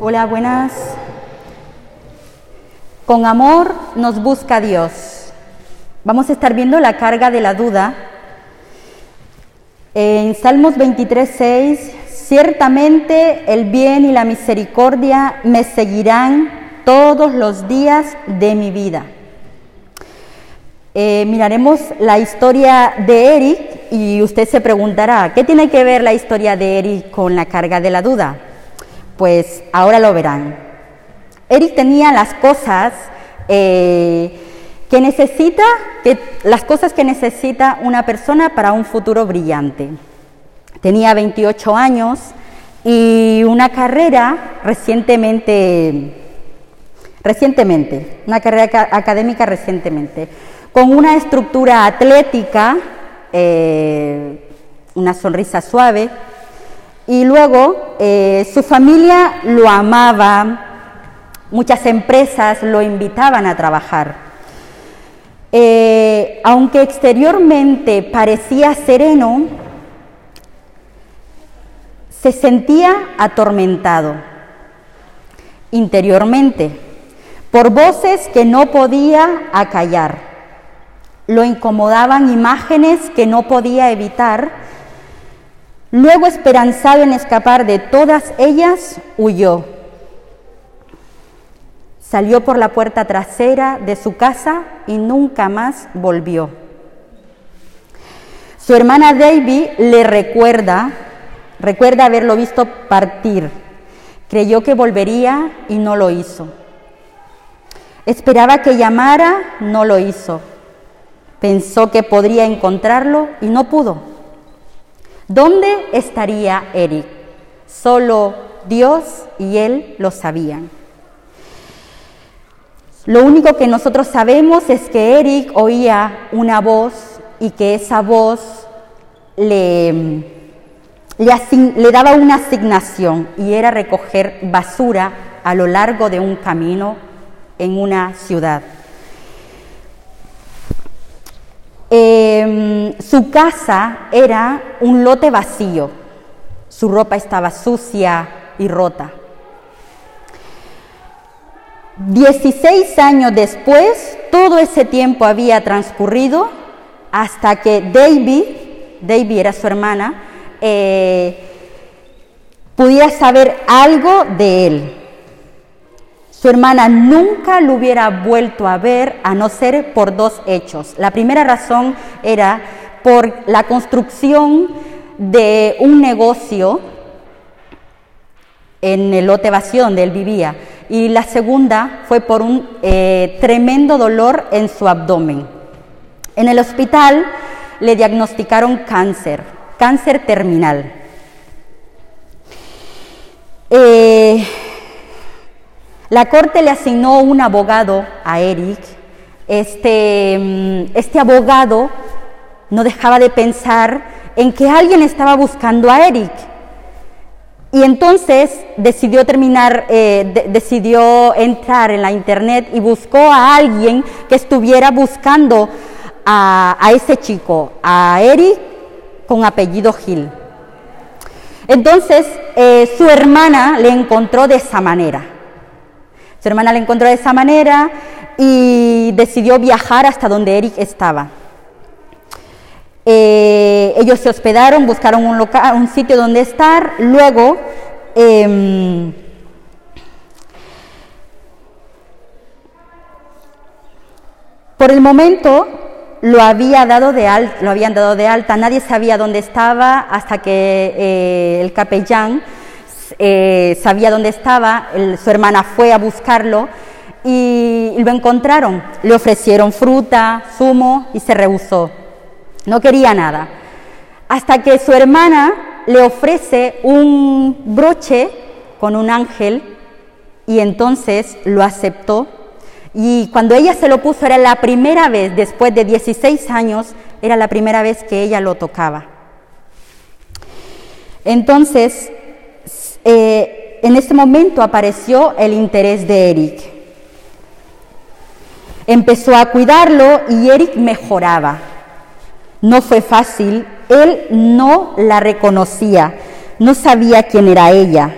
Hola, buenas. Con amor nos busca Dios. Vamos a estar viendo la carga de la duda. En Salmos 23, 6, ciertamente el bien y la misericordia me seguirán todos los días de mi vida. Eh, miraremos la historia de Eric y usted se preguntará, ¿qué tiene que ver la historia de Eric con la carga de la duda? Pues ahora lo verán. Eric tenía las cosas eh, que necesita, las cosas que necesita una persona para un futuro brillante. Tenía 28 años y una carrera recientemente, recientemente, una carrera académica recientemente con una estructura atlética, eh, una sonrisa suave, y luego eh, su familia lo amaba, muchas empresas lo invitaban a trabajar. Eh, aunque exteriormente parecía sereno, se sentía atormentado interiormente por voces que no podía acallar. Lo incomodaban imágenes que no podía evitar. Luego, esperanzado en escapar de todas ellas, huyó. Salió por la puerta trasera de su casa y nunca más volvió. Su hermana David le recuerda, recuerda haberlo visto partir. Creyó que volvería y no lo hizo. Esperaba que llamara, no lo hizo. Pensó que podría encontrarlo y no pudo. ¿Dónde estaría Eric? Solo Dios y él lo sabían. Lo único que nosotros sabemos es que Eric oía una voz y que esa voz le, le, le, daba una asignación y era recoger basura a lo largo de un camino en una ciudad. Eh, su casa era un lote vacío, su ropa estaba sucia y rota. Dieciséis años después, todo ese tiempo había transcurrido hasta que David, David era su hermana, eh, pudiera saber algo de él. Su hermana nunca lo hubiera vuelto a ver a no ser por dos hechos. La primera razón era por la construcción de un negocio en el lote vacío donde él vivía. Y la segunda fue por un eh, tremendo dolor en su abdomen. En el hospital le diagnosticaron cáncer, cáncer terminal. Eh, la corte le asignó un abogado a Eric. Este, mm, este abogado no dejaba de pensar en que alguien estaba buscando a Eric. Y entonces decidió terminar, eh, decidió entrar en la internet y buscó a alguien que estuviera buscando a, ese chico, a Eric con apellido Gil. Entonces eh, su hermana le encontró de esa manera. Su hermana la encontró de esa manera y decidió viajar hasta donde Eric estaba. Eh, ellos se hospedaron, buscaron un, un, sitio donde estar, luego em, por el momento lo, había dado de alta, lo habían dado de alta, nadie sabía dónde estaba hasta que eh, el capellán eh, sabía dónde estaba, su hermana fue a buscarlo y lo encontraron. Le ofrecieron fruta, zumo y se rehusó. No quería nada. Hasta que su hermana le ofrece un broche con un ángel y entonces lo aceptó. Y cuando ella se lo puso era la primera vez, después de 16 años, era la primera vez que ella lo tocaba. Entonces, eh, en ese momento apareció el interés de Eric. Empezó a cuidarlo y Eric mejoraba. No fue fácil, él no la reconocía, no sabía quién era ella.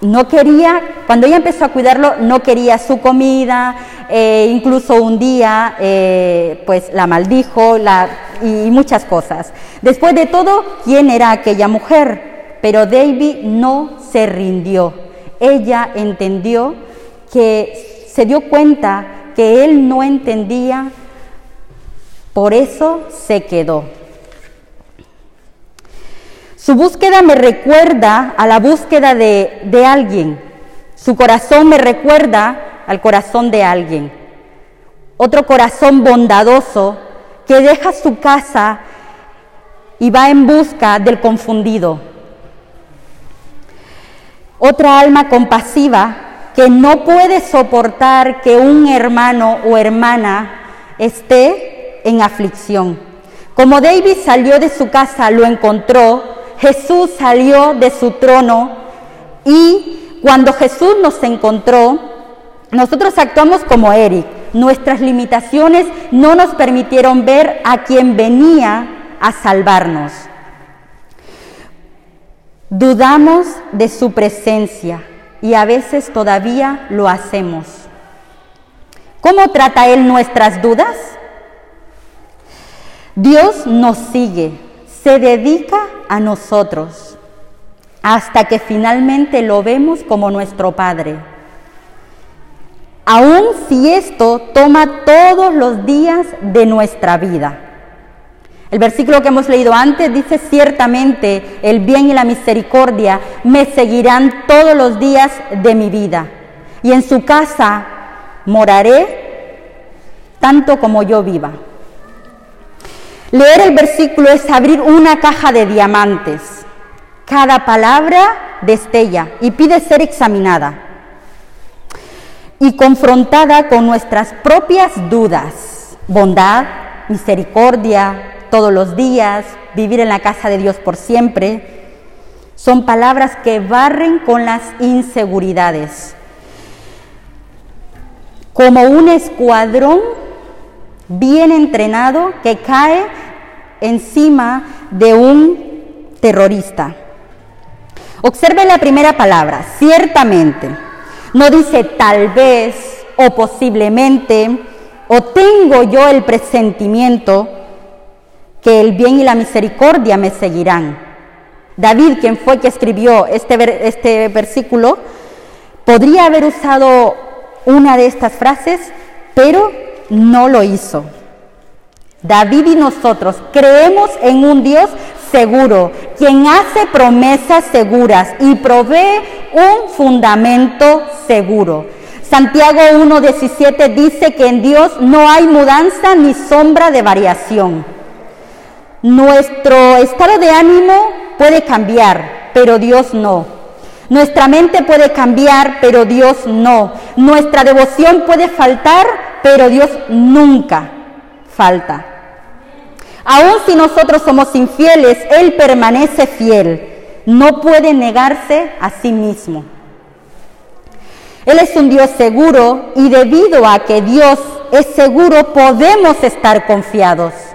no quería, cuando ella empezó a cuidarlo, no quería su comida, eh, incluso un día eh, pues la maldijo la, y muchas cosas. Después de todo, ¿quién era aquella mujer? Pero David no se rindió. Ella entendió que se dio cuenta que él no entendía, por eso se quedó. Su búsqueda me recuerda a la búsqueda de, de alguien. Su corazón me recuerda al corazón de alguien. Otro corazón bondadoso que deja su casa y va en busca del confundido. Otra alma compasiva que no puede soportar que un hermano o hermana esté en aflicción. Como David salió de su casa, lo encontró, Jesús salió de su trono y cuando Jesús nos encontró, nosotros actuamos como Eric. Nuestras limitaciones no nos permitieron ver a quien venía a salvarnos. Dudamos de su presencia y a veces todavía lo hacemos. ¿Cómo trata Él nuestras dudas? Dios nos sigue, se dedica a nosotros hasta que finalmente lo vemos como nuestro Padre. Aun si esto toma todos los días de nuestra vida. El versículo que hemos leído antes dice, ciertamente el bien y la misericordia me seguirán todos los días de mi vida, y en su casa moraré tanto como yo viva. Leer el versículo es abrir una caja de diamantes. Cada palabra destella y pide ser examinada y confrontada con nuestras propias dudas, bondad, misericordia, todos los días, vivir en la casa de Dios por siempre. Son palabras que barren con las inseguridades. Como un escuadrón bien entrenado que cae encima de un terrorista. Observe la primera palabra, ciertamente. No dice tal vez o posiblemente o tengo yo el presentimiento que el bien y la misericordia me seguirán. David, quien fue que escribió este, este versículo, podría haber usado una de estas frases, pero no lo hizo. David y nosotros creemos en un Dios seguro, quien hace promesas seguras y provee un fundamento seguro. Santiago 1.17 dice que en Dios no hay mudanza ni sombra de variación. Nuestro estado de ánimo puede cambiar, pero Dios no. Nuestra mente puede cambiar, pero Dios no. Nuestra devoción puede faltar, pero Dios nunca falta. Aun si nosotros somos infieles, Él permanece fiel. No puede negarse a sí mismo. Él es un Dios seguro y debido a que Dios es seguro podemos estar confiados.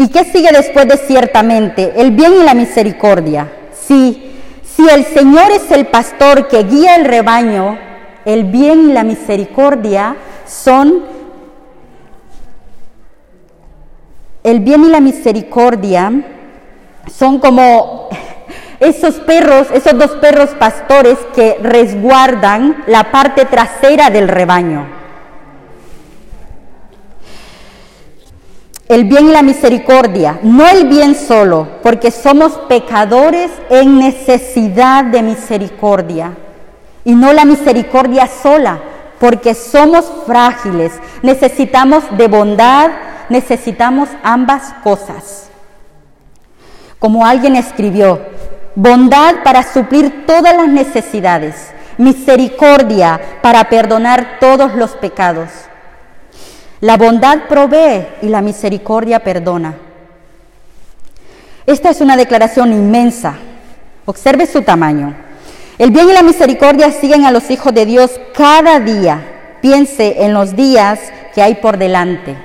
¿Y qué sigue después de ciertamente? El bien y la misericordia. Sí, si el Señor es el pastor que guía el rebaño, el bien y la misericordia son el bien y la misericordia son como esos perros, esos dos perros pastores que resguardan la parte trasera del rebaño. El bien y la misericordia, no el bien solo, porque somos pecadores en necesidad de misericordia, y no la misericordia sola, porque somos frágiles, necesitamos de bondad, necesitamos ambas cosas. Como alguien escribió, bondad para suplir todas las necesidades, misericordia para perdonar todos los pecados. La bondad provee y la misericordia perdona. Esta es una declaración inmensa. Observe su tamaño. El bien y la misericordia siguen a los hijos de Dios cada día. Piense en los días que hay por delante.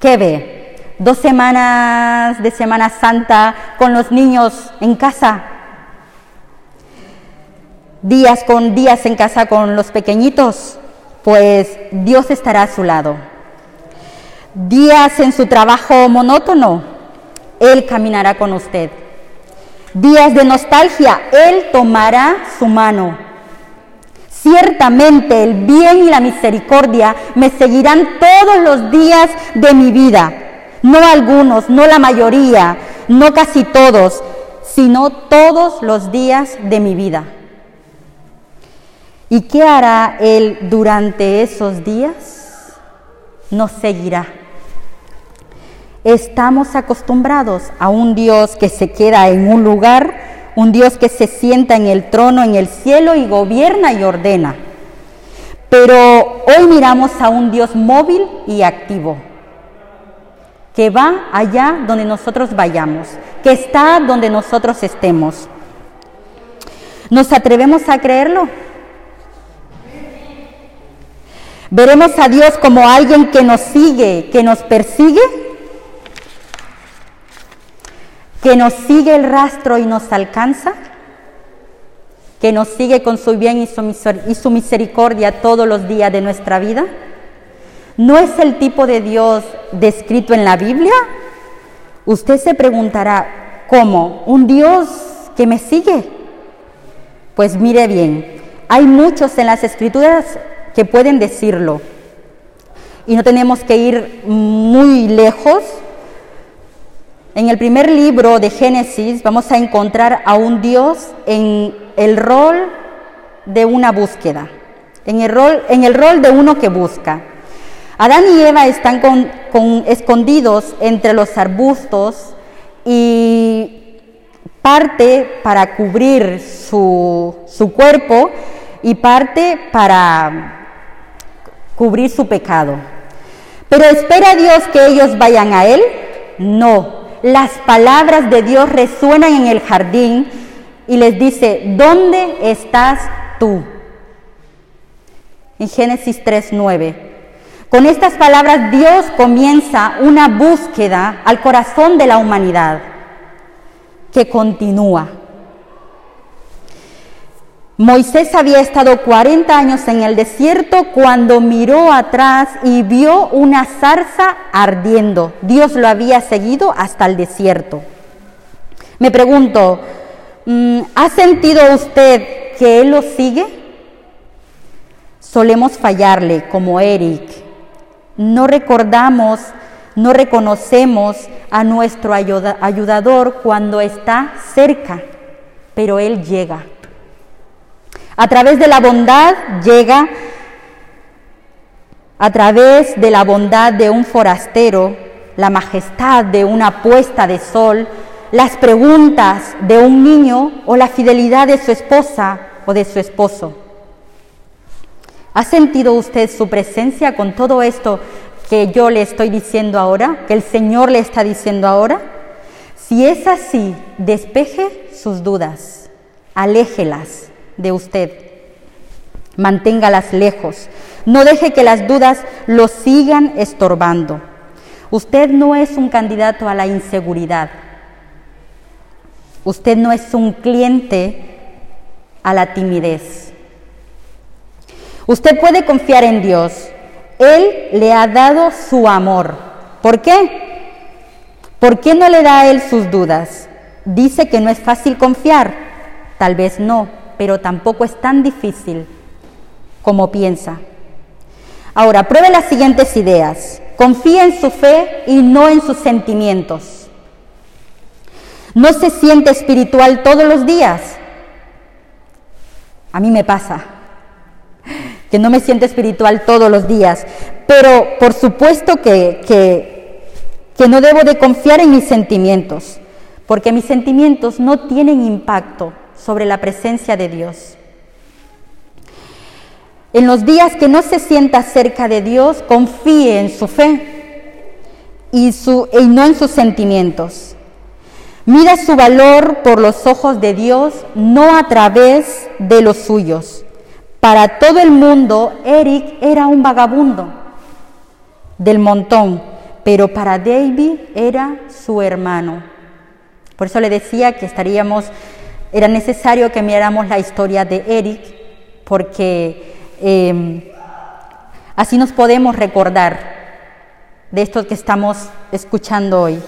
¿Qué ve? Dos semanas de Semana Santa con los niños en casa. días con días en casa con los pequeñitos, pues Dios estará a su lado. Días en su trabajo monótono, Él caminará con usted. Días de nostalgia, Él tomará su mano. Ciertamente el bien y la misericordia me seguirán todos los días de mi vida. No algunos, no la mayoría, no casi todos, sino todos los días de mi vida. ¿Y qué hará Él durante esos días? Nos seguirá. Estamos acostumbrados a un Dios que se queda en un lugar, un Dios que se sienta en el trono en el cielo y gobierna y ordena. Pero hoy miramos a un Dios móvil y activo, que va allá donde nosotros vayamos, que está donde nosotros estemos. ¿Nos atrevemos a creerlo? ¿Veremos a Dios como alguien que nos sigue, que nos persigue? ¿Que nos sigue el rastro y nos alcanza? ¿Que nos sigue con su bien y su, misericordia todos los días de nuestra vida? ¿No es el tipo de Dios descrito en la Biblia? Usted se preguntará, ¿cómo? ¿Un Dios que me sigue? Pues mire bien, hay muchos en las escrituras que pueden decirlo. Y no tenemos que ir muy lejos. En el primer libro de Génesis vamos a encontrar a un Dios en el rol de una búsqueda, en el rol, en el rol de uno que busca. Adán y Eva están con, escondidos entre los arbustos y parte para cubrir su, su cuerpo y parte para cubrir su pecado. Pero espera Dios que ellos vayan a Él. No, las palabras de Dios resuenan en el jardín y les dice, ¿dónde estás tú? En Génesis 3:9. Con estas palabras Dios comienza una búsqueda al corazón de la humanidad que continúa. Moisés había estado 40 años en el desierto cuando miró atrás y vio una zarza ardiendo. Dios lo había seguido hasta el desierto. Me pregunto, mm, ¿ha sentido usted que Él lo sigue? Solemos fallarle como Eric. No recordamos, no reconocemos a nuestro ayudador cuando está cerca, pero Él llega. A través de la bondad llega, a través de la bondad de un forastero, la majestad de una puesta de sol, las preguntas de un niño o la fidelidad de su esposa o de su esposo. ¿Ha sentido usted su presencia con todo esto que yo le estoy diciendo ahora, que el Señor le está diciendo ahora? Si es así, despeje sus dudas, aléjelas de usted. Manténgalas lejos. No deje que las dudas lo sigan estorbando. Usted no es un candidato a la inseguridad. Usted no es un cliente a la timidez. Usted puede confiar en Dios. Él le ha dado su amor. ¿Por qué? ¿Por qué no le da a Él sus dudas? Dice que no es fácil confiar. Tal vez no pero tampoco es tan difícil como piensa. Ahora, pruebe las siguientes ideas. Confía en su fe y no en sus sentimientos. No se siente espiritual todos los días. A mí me pasa que no me siento espiritual todos los días, pero por supuesto que, que, que no debo de confiar en mis sentimientos, porque mis sentimientos no tienen impacto sobre la presencia de Dios. En los días que no se sienta cerca de Dios, confíe en su fe y, no en sus sentimientos. Mira su valor por los ojos de Dios, no a través de los suyos. Para todo el mundo, Eric era un vagabundo del montón, pero para David era su hermano. Por eso le decía que estaríamos era necesario que miráramos la historia de Eric porque eh, así nos podemos recordar de esto que estamos escuchando hoy.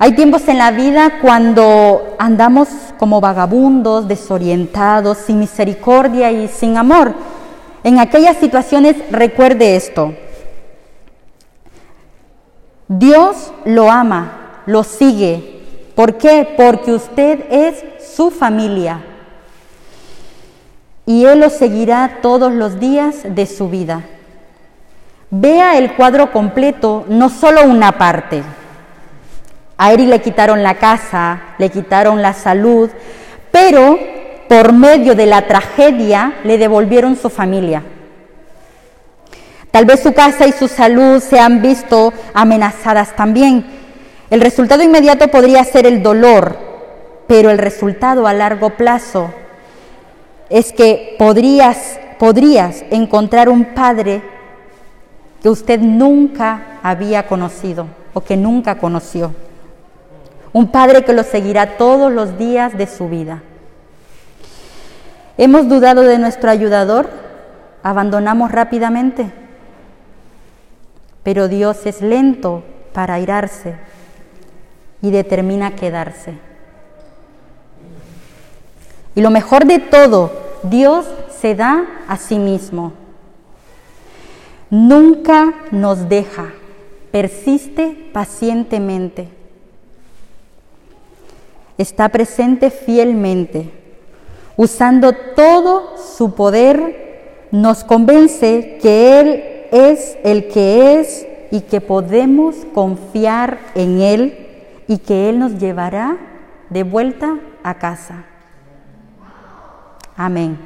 Hay tiempos en la vida cuando andamos como vagabundos, desorientados, sin misericordia y sin amor. En aquellas situaciones recuerde esto. Dios lo ama, lo sigue. ¿Por qué? Porque usted es su familia. Y Él lo seguirá todos los días de su vida. Vea el cuadro completo, no solo una parte. A Eric le quitaron la casa, le quitaron la salud, pero por medio de la tragedia le devolvieron su familia. Tal vez su casa y su salud se han visto amenazadas también. El resultado inmediato podría ser el dolor, pero el resultado a largo plazo es que podrías, podrías encontrar un padre que usted nunca había conocido o que nunca conoció. Un Padre que lo seguirá todos los días de su vida. ¿Hemos dudado de nuestro ayudador? ¿Abandonamos rápidamente? Pero Dios es lento para airarse y determina quedarse. Y lo mejor de todo, Dios se da a sí mismo. Nunca nos deja, persiste pacientemente está presente fielmente, usando todo su poder, nos convence que Él es el que es y que podemos confiar en Él y que Él nos llevará de vuelta a casa. Amém.